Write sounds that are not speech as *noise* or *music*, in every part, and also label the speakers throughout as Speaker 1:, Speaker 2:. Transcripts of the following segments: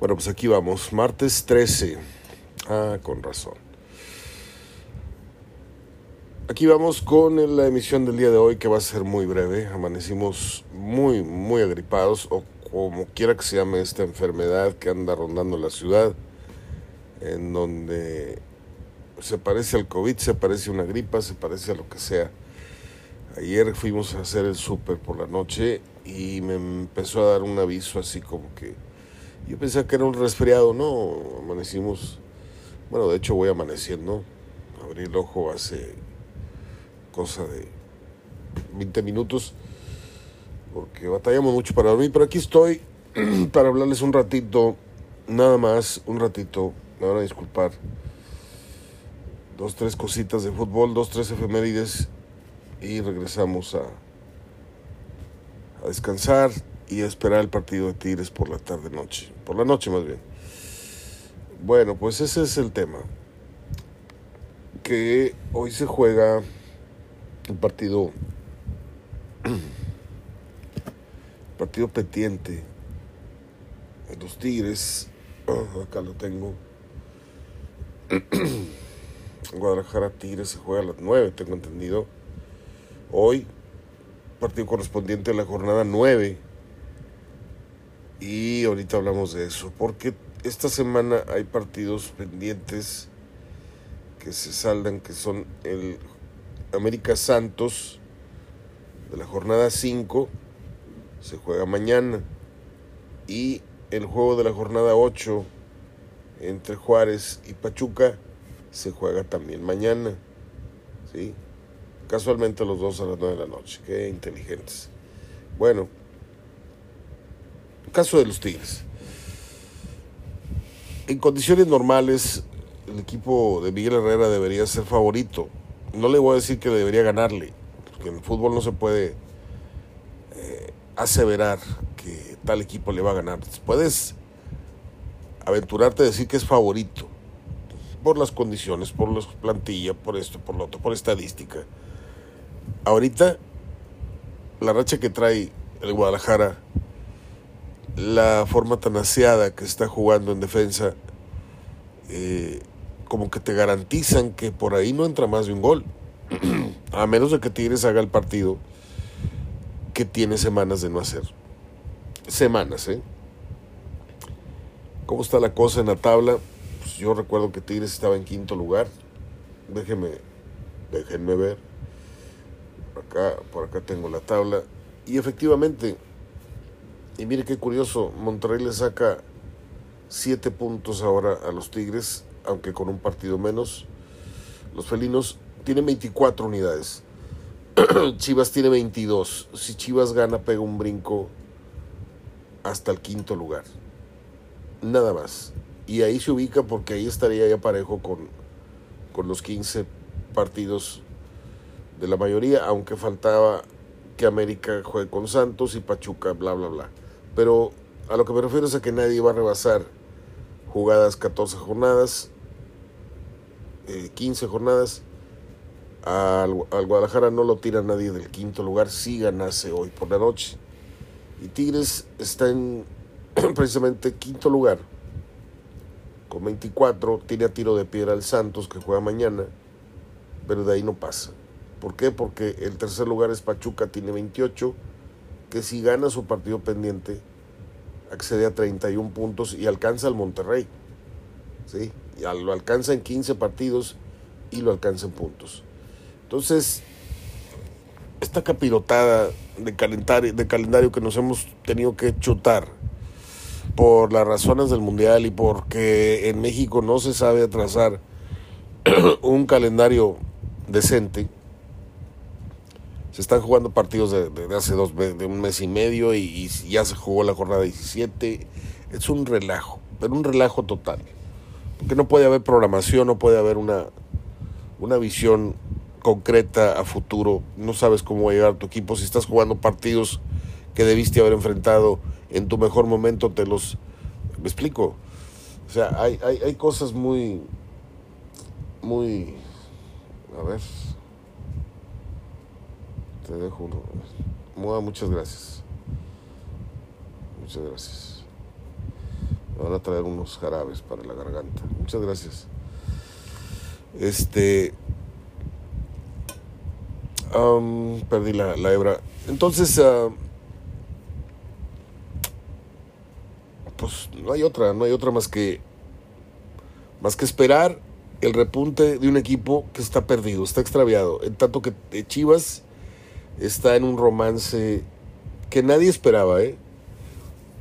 Speaker 1: Bueno, pues aquí vamos, martes 13. Ah, con razón. Aquí vamos con la emisión del día de hoy que va a ser muy breve. Amanecimos muy, muy agripados o como quiera que se llame esta enfermedad que anda rondando la ciudad, en donde se parece al COVID, se parece a una gripa, se parece a lo que sea. Ayer fuimos a hacer el súper por la noche y me empezó a dar un aviso así como que yo pensaba que era un resfriado, no, amanecimos, bueno, de hecho voy amaneciendo, abrí el ojo hace cosa de 20 minutos, porque batallamos mucho para dormir, pero aquí estoy *clears throat* para hablarles un ratito, nada más, un ratito, me van a disculpar, dos, tres cositas de fútbol, dos, tres efemérides y regresamos a, a descansar y esperar el partido de Tigres por la tarde noche, por la noche más bien. Bueno, pues ese es el tema. Que hoy se juega el partido *clears throat* partido pendiente los Tigres ah, acá lo tengo *clears throat* Guadalajara Tigres se juega a las 9 tengo entendido hoy partido correspondiente a la jornada 9 y ahorita hablamos de eso, porque esta semana hay partidos pendientes que se saldan, que son el América Santos de la jornada 5, se juega mañana, y el juego de la jornada 8 entre Juárez y Pachuca se juega también mañana. ¿sí? Casualmente los dos a las 9 de la noche, qué inteligentes. Bueno, Caso de los Tigres. En condiciones normales, el equipo de Miguel Herrera debería ser favorito. No le voy a decir que debería ganarle, porque en el fútbol no se puede eh, aseverar que tal equipo le va a ganar. Puedes aventurarte a decir que es favorito por las condiciones, por la plantilla, por esto, por lo otro, por estadística. Ahorita, la racha que trae el Guadalajara la forma tan aseada que está jugando en defensa, eh, como que te garantizan que por ahí no entra más de un gol. *clears throat* a menos de que Tigres haga el partido que tiene semanas de no hacer. Semanas, ¿eh? ¿Cómo está la cosa en la tabla? Pues yo recuerdo que Tigres estaba en quinto lugar. Déjenme, déjenme ver. Acá, por acá tengo la tabla. Y efectivamente, y mire qué curioso, Monterrey le saca siete puntos ahora a los Tigres, aunque con un partido menos. Los felinos tienen 24 unidades. *clears throat* Chivas tiene 22. Si Chivas gana, pega un brinco hasta el quinto lugar. Nada más. Y ahí se ubica porque ahí estaría ya parejo con, con los 15 partidos de la mayoría, aunque faltaba que América juegue con Santos y Pachuca, bla, bla, bla. Pero a lo que me refiero es a que nadie va a rebasar jugadas 14 jornadas, 15 eh, jornadas. Al, Guadalajara no lo tira nadie del quinto lugar si ganase hoy por la noche. Y Tigres está en *clears throat* precisamente quinto lugar con 24. Tiene a tiro de piedra al Santos que juega mañana, pero de ahí no pasa. ¿Por qué? Porque el tercer lugar es Pachuca, tiene 28 que si gana su partido pendiente, accede a 31 puntos y alcanza al Monterrey. ¿sí? Y lo alcanza en 15 partidos y lo alcanza en puntos. Entonces, esta capirotada de calendario, de calendario que nos hemos tenido que chutar por las razones del Mundial y porque en México no se sabe atrasar *clears throat* un calendario decente, están jugando partidos de, hace dos de un mes y medio y, ya se jugó la jornada 17. Es un relajo, pero un relajo total. Porque no puede haber programación, no puede haber una, una visión concreta a futuro. No sabes cómo va a llegar tu equipo. Si estás jugando partidos que debiste haber enfrentado en tu mejor momento, te los... ¿Me explico? O sea, hay, hay cosas muy... Muy... A ver te dejo uno. muchas gracias. Muchas gracias. Me van a traer unos jarabes para la garganta. Muchas gracias. Este. perdí la, la, hebra. Entonces. Ah, pues no hay otra, no hay otra más que. Más que esperar el repunte de un equipo que está perdido, está extraviado. En tanto que Chivas está en un romance que nadie esperaba, ¿eh?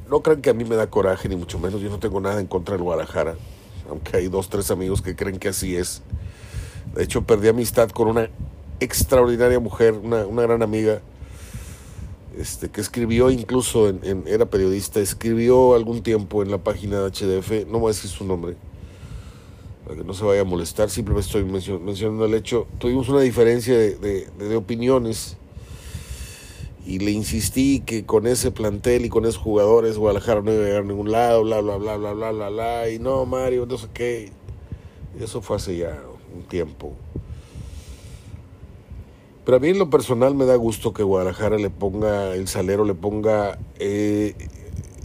Speaker 1: No crean que a mí me da coraje, ni mucho menos. Yo no tengo nada en contra del Guadalajara, aunque hay dos, tres amigos que creen que así es. De hecho, perdí amistad con una extraordinaria mujer, una, gran amiga, este, que escribió incluso, en, era periodista, escribió algún tiempo en la página de HDF, no voy a decir su nombre, para que no se vaya a molestar, simplemente estoy mencionando el hecho. Tuvimos una diferencia de, de opiniones y le insistí que con ese plantel y con esos jugadores Guadalajara no iba a llegar a ningún lado, bla, bla, bla, bla, bla, bla, bla, y no, Mario, no sé qué. Eso fue hace ya un tiempo. Pero a mí en lo personal me da gusto que Guadalajara le ponga, el salero le ponga eh,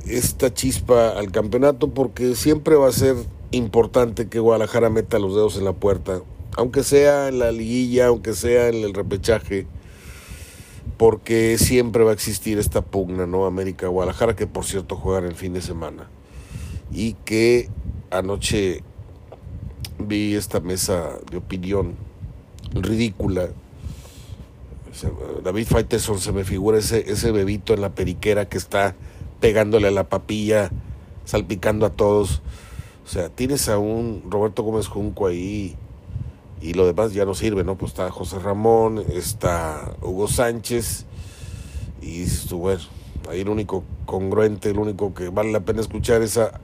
Speaker 1: esta chispa al campeonato porque siempre va a ser importante que Guadalajara meta los dedos en la puerta, aunque sea en la liguilla, aunque sea en el repechaje porque siempre va a existir esta pugna, ¿no? América-Guadalajara, que por cierto juegan el fin de semana. Y que anoche vi esta mesa de opinión ridícula. David Faiteson se me figura ese, ese bebito en la periquera que está pegándole a la papilla, salpicando a todos. O sea, tienes a un Roberto Gómez Junco ahí y lo demás ya no sirve, ¿no? Pues está José Ramón, está Hugo Sánchez y bueno, ahí el único congruente, el único que vale la pena escuchar esa...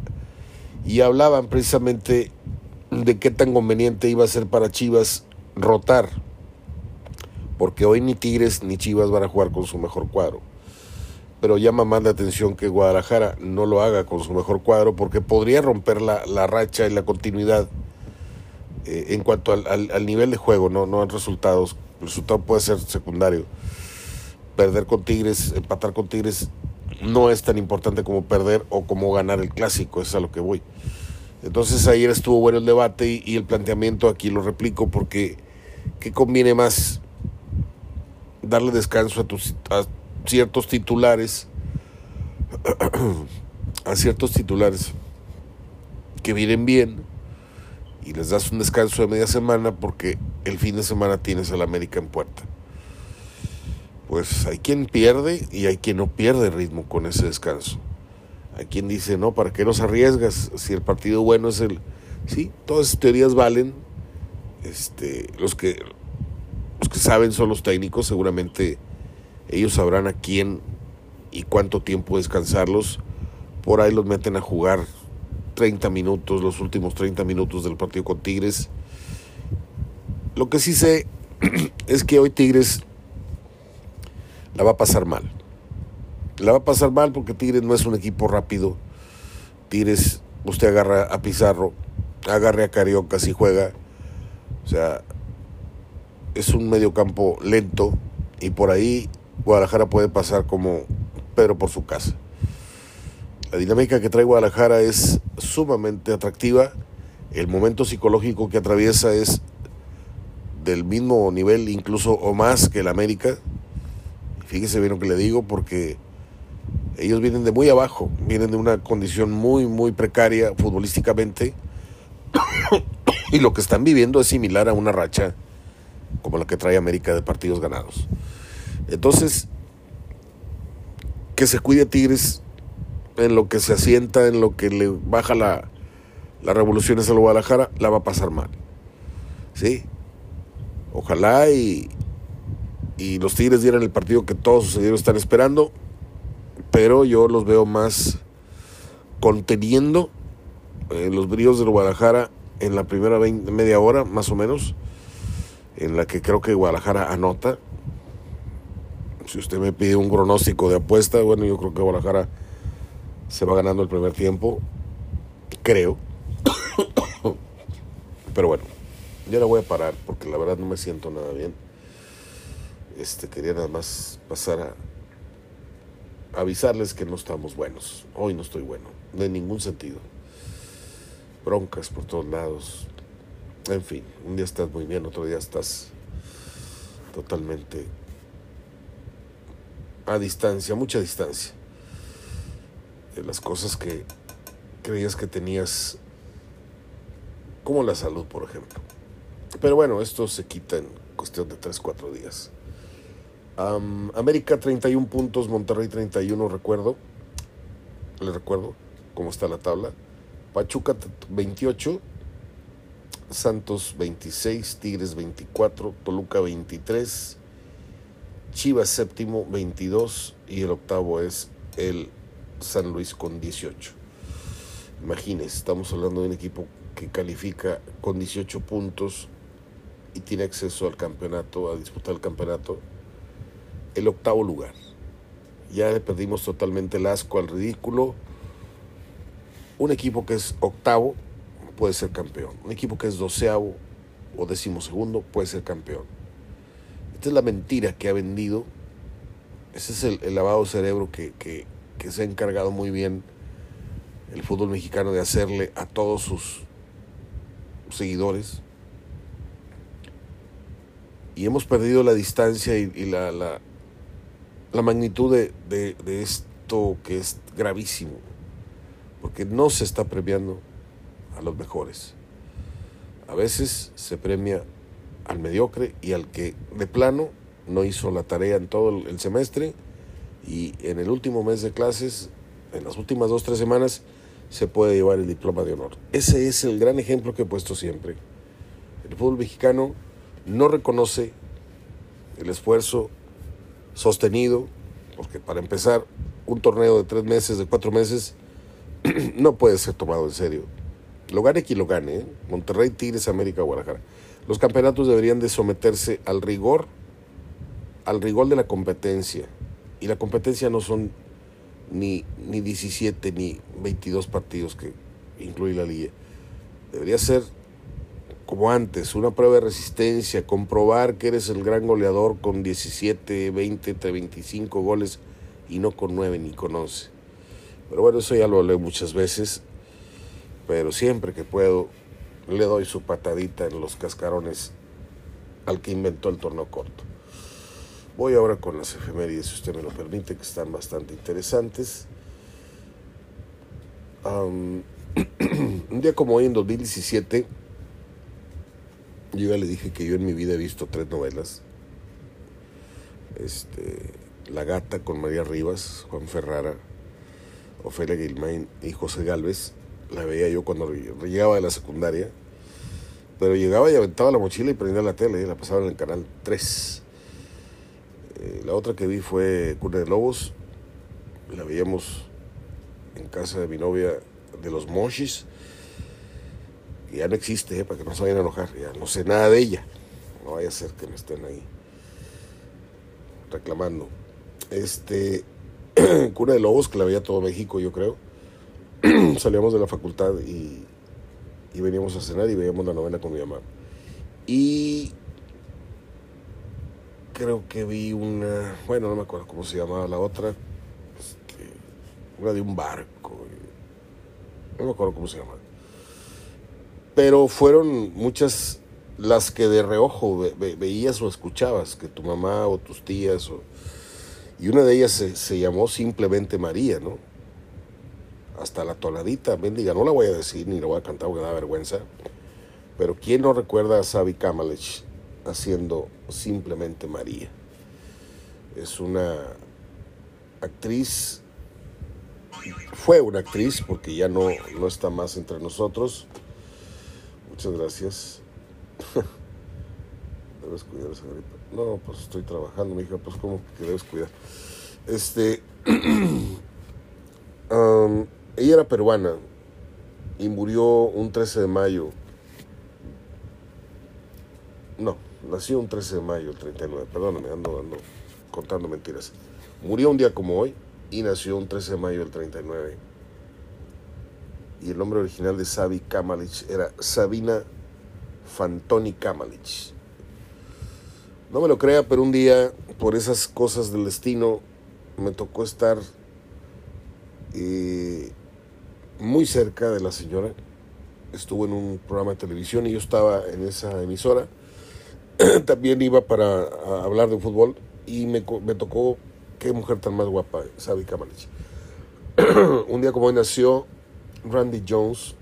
Speaker 1: Y hablaban precisamente de qué tan conveniente iba a ser para Chivas rotar, porque hoy ni Tigres ni Chivas van a jugar con su mejor cuadro. Pero llama más la atención que Guadalajara no lo haga con su mejor cuadro, porque podría romper la, la racha y la continuidad eh, en cuanto al, nivel de juego, no, no resultados. El resultado puede ser secundario. Perder con Tigres, empatar con Tigres, no es tan importante como perder o como ganar el clásico, es a lo que voy. Entonces ayer estuvo bueno el debate y, el planteamiento aquí lo replico porque ¿qué conviene más? Darle descanso a, tus, a ciertos titulares, *clears throat* a ciertos titulares que vienen bien y les das un descanso de media semana porque el fin de semana tienes al América en puerta. Pues hay quien pierde y hay quien no pierde ritmo con ese descanso. Hay quien dice, no, ¿para qué los arriesgas? Si el partido bueno es el... Sí, todas esas teorías valen. Este, los, que, los que saben son los técnicos, seguramente ellos sabrán a quién y cuánto tiempo descansarlos. Por ahí los meten a jugar 30 minutos, los últimos 30 minutos del partido con Tigres. Lo que sí sé *clears throat* es que hoy Tigres la va a pasar mal. La va a pasar mal porque Tigres no es un equipo rápido. Tigres, usted agarra a Pizarro, agarre a Carioca si juega. O sea, es un mediocampo lento y por ahí Guadalajara puede pasar como Pedro por su casa. La dinámica que trae Guadalajara es sumamente atractiva. El momento psicológico que atraviesa es del mismo nivel, incluso o más que el América. Fíjese bien lo que le digo, porque ellos vienen de muy abajo, vienen de una condición muy, muy precaria futbolísticamente. *coughs* y lo que están viviendo es similar a una racha como la que trae América de partidos ganados. Entonces, que se cuide Tigres en lo que se asienta, en lo que le baja la, la revolución a Guadalajara, la va a pasar mal. ¿Sí? Ojalá y, y los Tigres dieran el partido que todos sus están esperando, pero yo los veo más conteniendo eh, los bríos del Guadalajara en la primera media hora, más o menos, en la que creo que Guadalajara anota. Si usted me pide un pronóstico de apuesta, bueno, yo creo que Guadalajara se va ganando el primer tiempo, creo. Pero bueno, ya la voy a parar porque la verdad no me siento nada bien. Este quería nada más pasar a avisarles que no estamos buenos. Hoy no estoy bueno, de ningún sentido. broncas por todos lados. En fin, un día estás muy bien, otro día estás totalmente a distancia, mucha distancia de las cosas que creías que tenías, como la salud, por ejemplo. Pero bueno, esto se quita en cuestión de 3, 4 días. América 31 puntos, Monterrey 31, recuerdo. Les recuerdo cómo está la tabla. Pachuca 28, Santos 26, Tigres 24, Toluca 23, Chivas séptimo 22 y el octavo es el San Luis con 18. Imagínense, estamos hablando de un equipo que califica con 18 puntos y tiene acceso al campeonato, a disputar el campeonato, el octavo lugar. Ya le perdimos totalmente el asco al ridículo. Un equipo que es octavo puede ser campeón. Un equipo que es doceavo o decimosegundo puede ser campeón. Esta es la mentira que ha vendido. Ese es el, lavado de cerebro que, que se ha encargado muy bien el fútbol mexicano de hacerle a todos sus seguidores. Y hemos perdido la distancia y, la, la, magnitud de, de esto que es gravísimo. Porque no se está premiando a los mejores. A veces se premia al mediocre y al que de plano no hizo la tarea en todo el semestre y en el último mes de clases, en las últimas dos, tres semanas, se puede llevar el diploma de honor. Ese es el gran ejemplo que he puesto siempre. El fútbol mexicano no reconoce el esfuerzo sostenido, porque para empezar, un torneo de tres meses, de cuatro meses, *clears throat* no puede ser tomado en serio. Lo gane quien lo gane, ¿eh? Monterrey, Tigres, América, Guadalajara. Los campeonatos deberían de someterse al rigor, al rigor de la competencia. Y la competencia no son ni, ni 17 ni 22 partidos que incluye la liga. Debería ser como antes, una prueba de resistencia, comprobar que eres el gran goleador con 17, 20, 25 goles y no con 9 ni con 11. Pero bueno, eso ya lo hablé muchas veces, pero siempre que puedo le doy su patadita en los cascarones al que inventó el torneo corto. Voy ahora con las efemérides, si usted me lo permite, que están bastante interesantes. *clears throat* un día como hoy, en 2017, yo ya le dije que yo en mi vida he visto tres novelas. Este, La Gata con María Rivas, Juan Ferrara, Ofelia Guilmain y José Galvez. La veía yo cuando llegaba de la secundaria. Pero llegaba y aventaba la mochila y prendía la tele, y la pasaba en el canal 3. Eh, la otra que vi fue Cuna de Lobos. La veíamos en casa de mi novia de los Moshis. Ya no existe, eh, para que no se vayan a enojar. Ya no sé nada de ella. No vaya a ser que me estén ahí reclamando. Este. *clears throat* Cuna de Lobos, que la veía todo México, yo creo. *clears throat* Salíamos de la facultad y, y veníamos a cenar y veíamos la novela con mi mamá. Y creo que vi una, bueno, no me acuerdo cómo se llamaba la otra, este, una de un barco, no me acuerdo cómo se llama. Pero fueron muchas las que de reojo veías o escuchabas, que tu mamá o tus tías, o, y una de ellas se, se llamó simplemente María, ¿no? Hasta la tonadita, bendiga, no la voy a decir ni la voy a cantar porque da vergüenza. Pero ¿quién no recuerda a Sabi Kamalich haciendo simplemente María. Es una actriz, fue una actriz porque ya no, no está más entre nosotros. Muchas gracias. *laughs* debes cuidar esa gripa. No, pues estoy trabajando, mi hija, pues como que debes cuidar. Este, *clears throat* ella era peruana y murió un 13 de mayo. No, nació un 13 de mayo del 39, perdóname, ando, ando contando mentiras. Murió un día como hoy y nació un 13 de mayo del 39. Y el nombre original de Sabi Kamalich era Sabina Fantoni Kamalich. No me lo crea, pero un día, por esas cosas del destino, me tocó estar eh, muy cerca de la señora estuvo en un programa de televisión y yo estaba en esa emisora. *clears throat* También iba para hablar de fútbol y me, me tocó, qué mujer tan más guapa, Sabi Kamalich. *clears throat* un día como hoy nació Randy Jones,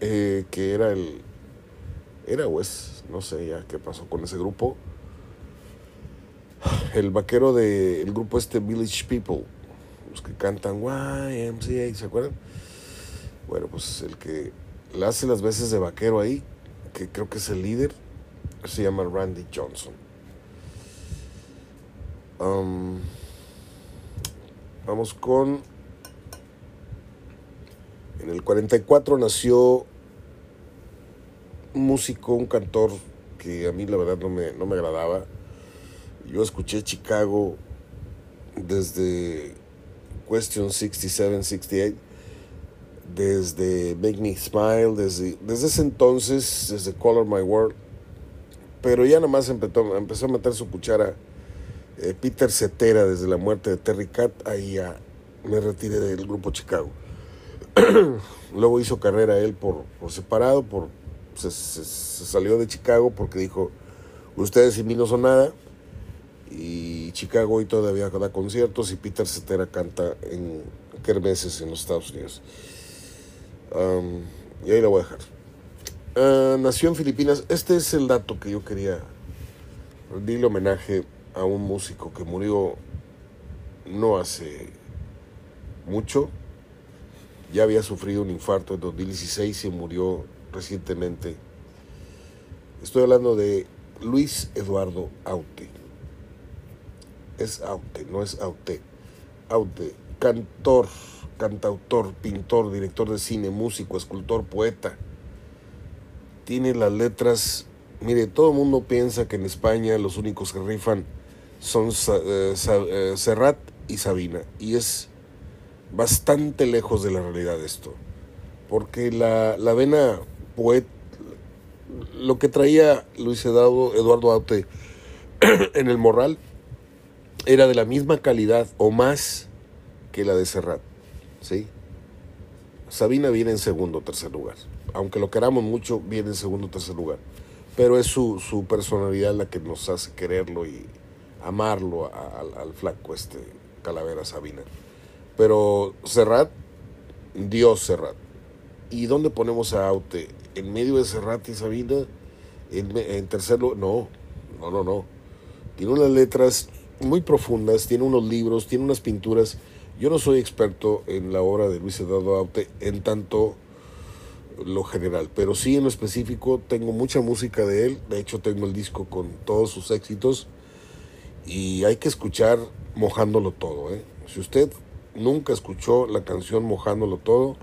Speaker 1: eh, que era el, era pues, no sé ya qué pasó con ese grupo, el vaquero del grupo este Village People, los que cantan YMCA, ¿se acuerdan? Bueno, pues el que hace las veces de vaquero ahí, que creo que es el líder, se llama Randy Johnson. Vamos con... En el 44 nació un músico, un cantor que a mí la verdad no me, no me agradaba. Yo escuché Chicago desde Question 67, 68 desde Make Me Smile, desde, desde ese entonces, desde Color My World. Pero ya nada más empezó, empezó a meter su cuchara eh, Peter Cetera desde la muerte de Terry Cat. Ahí me retiré del grupo Chicago. *clears throat* Luego hizo carrera él por, por separado, por, se, salió de Chicago porque dijo, ustedes y mí no son nada. Y Chicago hoy todavía da conciertos y Peter Cetera canta en kermeses en los Estados Unidos y ahí lo voy a dejar. Ah, nació en Filipinas. Este es el dato que yo quería rendirle homenaje a un músico que murió no hace mucho. Ya había sufrido un infarto en 2016 y murió recientemente. Estoy hablando de Luis Eduardo Aute. Es Aute, no es Aute. Aute, cantor cantautor, pintor, director de cine, músico, escultor, poeta. Tiene las letras, mire, todo el mundo piensa que en España los únicos que rifan son eh, eh, Serrat y Sabina, y es bastante lejos de la realidad esto, porque la, la vena poeta, lo que traía Luis Eduardo, Eduardo Aute *clears throat* en el Morral era de la misma calidad o más que la de Serrat. ¿sí? Sabina viene en segundo o tercer lugar. Aunque lo queramos mucho, viene en segundo o tercer lugar. Pero es su, su personalidad la que nos hace quererlo y amarlo al flaco este Calavera Sabina. Pero Serrat, Dios Serrat. ¿Y dónde ponemos a Aute? ¿En medio de Serrat y Sabina? ¿En, en tercer lugar? No, no, no, no. Tiene unas letras muy profundas, tiene unos libros, tiene unas pinturas yo no soy experto en la obra de Luis Eduardo Aute en tanto lo general, pero sí en lo específico tengo mucha música de él, de hecho tengo el disco con todos sus éxitos y hay que escuchar mojándolo todo. ¿eh? Si usted nunca escuchó la canción mojándolo todo,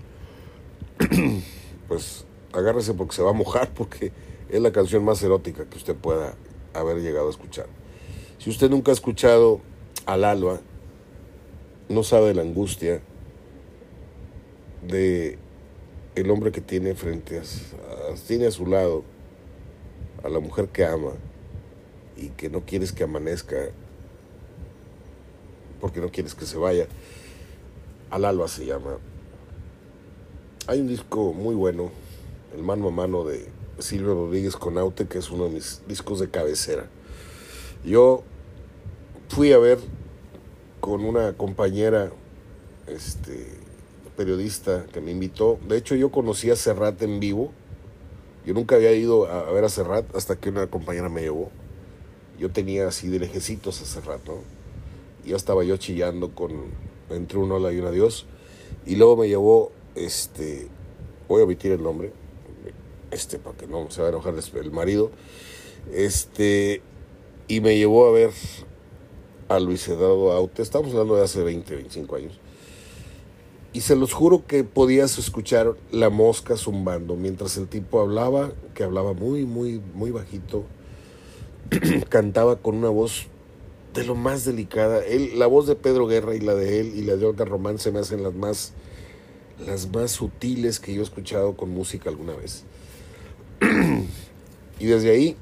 Speaker 1: *clears throat* pues agárrese porque se va a mojar porque es la canción más erótica que usted pueda haber llegado a escuchar. Si usted nunca ha escuchado Al Alba, no sabe la angustia de el hombre que tiene frente a, a su lado a la mujer que ama y que no quieres que amanezca porque no quieres que se vaya. Al alba se llama. Hay un disco muy bueno, el mano a mano de Silvio Rodríguez con Aute, que es uno de mis discos de cabecera. Yo fui a ver con una compañera este, periodista que me invitó. De hecho, yo conocí a Serrat en vivo. Yo nunca había ido a, ver a Serrat hasta que una compañera me llevó. Yo tenía así de lejecitos a Serrat, ¿no? Y yo estaba yo chillando con entre un hola y un adiós. Y luego me llevó, este, voy a omitir el nombre, este, para que no se va a enojar el marido, este, y me llevó a ver a Luis Eduardo Aute, estamos hablando de hace 20, 25 años, y se los juro que podías escuchar la mosca zumbando mientras el tipo hablaba, que hablaba muy, muy, muy bajito, *clears throat* cantaba con una voz de lo más delicada. Él, la voz de Pedro Guerra y la de él y la de Olga Román se me hacen las más, las más sutiles que yo he escuchado con música alguna vez. *clears throat* y desde ahí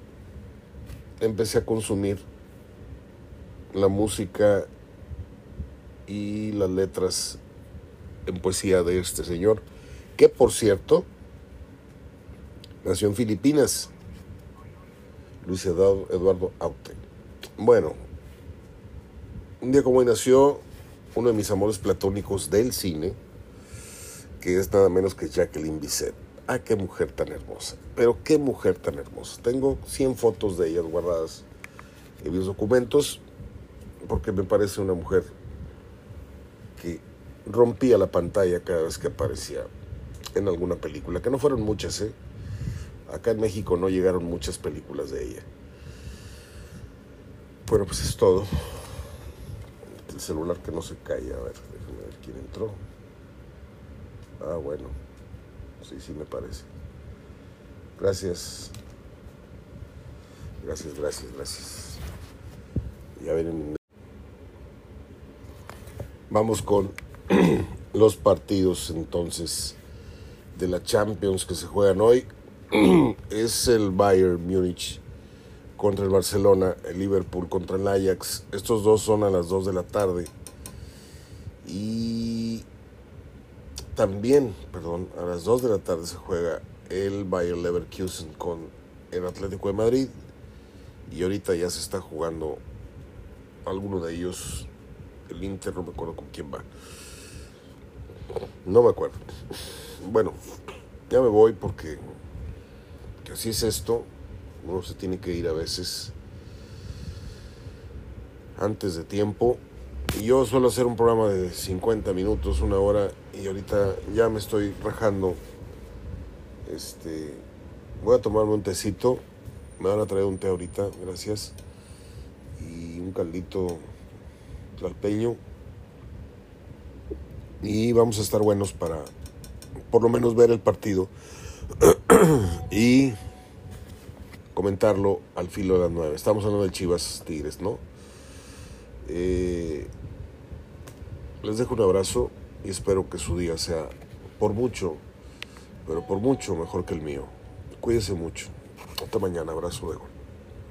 Speaker 1: empecé a consumir la música y las letras en poesía de este señor, que por cierto, Nació en Filipinas. Luis Eduardo Aute. Bueno, un día como hoy nació uno de mis amores platónicos del cine, que es nada menos que Jacqueline Bisset. Ah, qué mujer tan hermosa. Pero qué mujer tan hermosa. Tengo 100 fotos de ella guardadas en mis documentos porque me parece una mujer que rompía la pantalla cada vez que aparecía en alguna película, que no fueron muchas, ¿eh? Acá en México no llegaron muchas películas de ella. Bueno, pues es todo. El celular que no se cae. A ver, déjame ver quién entró. Ah, bueno. Sí, sí me parece. Gracias. Gracias, gracias, gracias. Ya ven. Vamos con *clears throat* los partidos entonces de la Champions que se juegan hoy. *clears throat* es el Bayern Múnich contra el Barcelona, el Liverpool contra el Ajax. Estos dos son a las 2 de la tarde. Y también, perdón, a las 2 de la tarde se juega el Bayern Leverkusen con el Atlético de Madrid. Y ahorita ya se está jugando alguno de ellos. El Inter, no me acuerdo con quién va. No me acuerdo. Bueno, ya me voy porque así es esto. Uno se tiene que ir a veces antes de tiempo. Y yo suelo hacer un programa de 50 minutos, una hora, y ahorita ya me estoy rajando. Este, voy a tomarme un tecito. Me van a traer un té ahorita, gracias. Y un caldito tlalpeño. Y vamos a estar buenos para por lo menos ver el partido *clears throat* y comentarlo al filo de las nueve. Estamos hablando de Chivas Tigres, ¿no? Eh, les dejo un abrazo y espero que su día sea por mucho, pero por mucho mejor que el mío. Cuídense mucho. Hasta mañana. Abrazo luego.